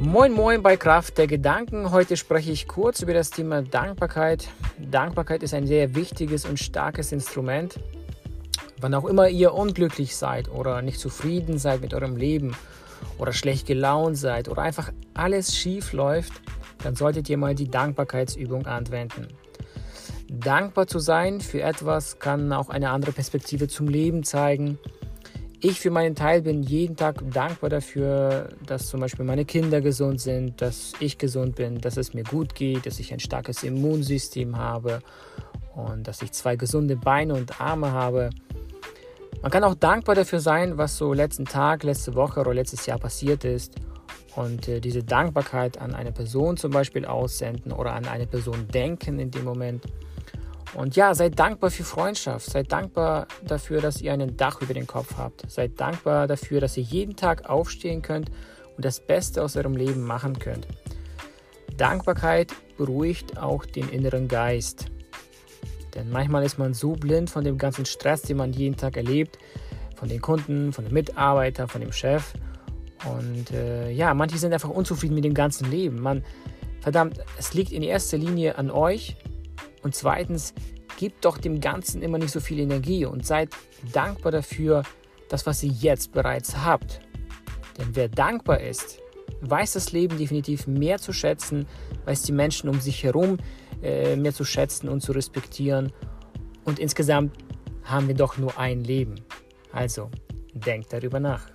Moin Moin bei Kraft der Gedanken. Heute spreche ich kurz über das Thema Dankbarkeit. Dankbarkeit ist ein sehr wichtiges und starkes Instrument. Wann auch immer ihr unglücklich seid oder nicht zufrieden seid mit eurem Leben oder schlecht gelaunt seid oder einfach alles schief läuft, dann solltet ihr mal die Dankbarkeitsübung anwenden. Dankbar zu sein für etwas kann auch eine andere Perspektive zum Leben zeigen ich für meinen Teil bin jeden Tag dankbar dafür, dass zum Beispiel meine Kinder gesund sind, dass ich gesund bin, dass es mir gut geht, dass ich ein starkes Immunsystem habe und dass ich zwei gesunde Beine und Arme habe. Man kann auch dankbar dafür sein, was so letzten Tag, letzte Woche oder letztes Jahr passiert ist und äh, diese Dankbarkeit an eine Person zum Beispiel aussenden oder an eine Person denken in dem Moment. Und ja, seid dankbar für Freundschaft. Seid dankbar dafür, dass ihr ein Dach über den Kopf habt. Seid dankbar dafür, dass ihr jeden Tag aufstehen könnt und das Beste aus eurem Leben machen könnt. Dankbarkeit beruhigt auch den inneren Geist. Denn manchmal ist man so blind von dem ganzen Stress, den man jeden Tag erlebt, von den Kunden, von den Mitarbeitern, von dem Chef. Und äh, ja, manche sind einfach unzufrieden mit dem ganzen Leben. Man, verdammt, es liegt in erster Linie an euch, und zweitens, gebt doch dem Ganzen immer nicht so viel Energie und seid dankbar dafür, das, was ihr jetzt bereits habt. Denn wer dankbar ist, weiß das Leben definitiv mehr zu schätzen, weiß die Menschen um sich herum äh, mehr zu schätzen und zu respektieren. Und insgesamt haben wir doch nur ein Leben. Also, denkt darüber nach.